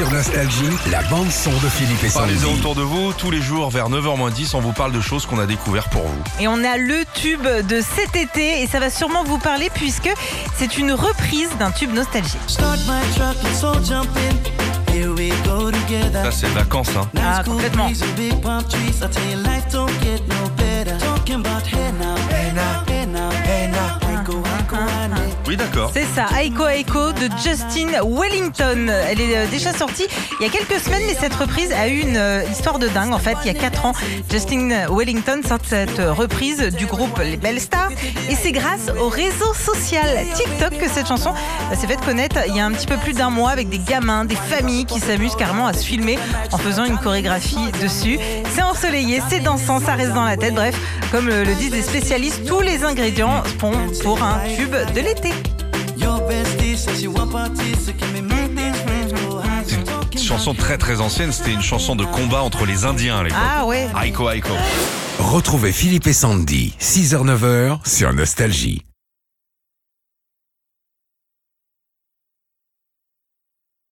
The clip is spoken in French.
Sur Nostalgie, la bande-son de Philippe et Sandy. Parlez-en autour de vous, tous les jours vers 9h10, on vous parle de choses qu'on a découvert pour vous. Et on a le tube de cet été et ça va sûrement vous parler puisque c'est une reprise d'un tube nostalgique. Start my truck, let's all jump in. Here we go together. Là, c'est vacances, hein. Ah, complètement. Oui, d'accord. C'est ça, Aiko Aiko de Justin Wellington. Elle est euh, déjà sortie il y a quelques semaines, mais cette reprise a eu une euh, histoire de dingue. En fait, il y a 4 ans, Justin Wellington sort cette reprise du groupe Les Belles Stars. Et c'est grâce au réseau social TikTok que cette chanson euh, s'est faite connaître il y a un petit peu plus d'un mois avec des gamins, des familles qui s'amusent carrément à se filmer en faisant une chorégraphie dessus. C'est ensoleillé, c'est dansant, ça reste dans la tête. Bref, comme le disent les spécialistes, tous les ingrédients font pour un tube de l'été. C'est une chanson très très ancienne, c'était une chanson de combat entre les Indiens à l'époque. Ah ouais Aiko Aiko. Retrouvez Philippe et Sandy, 6h-9h sur Nostalgie.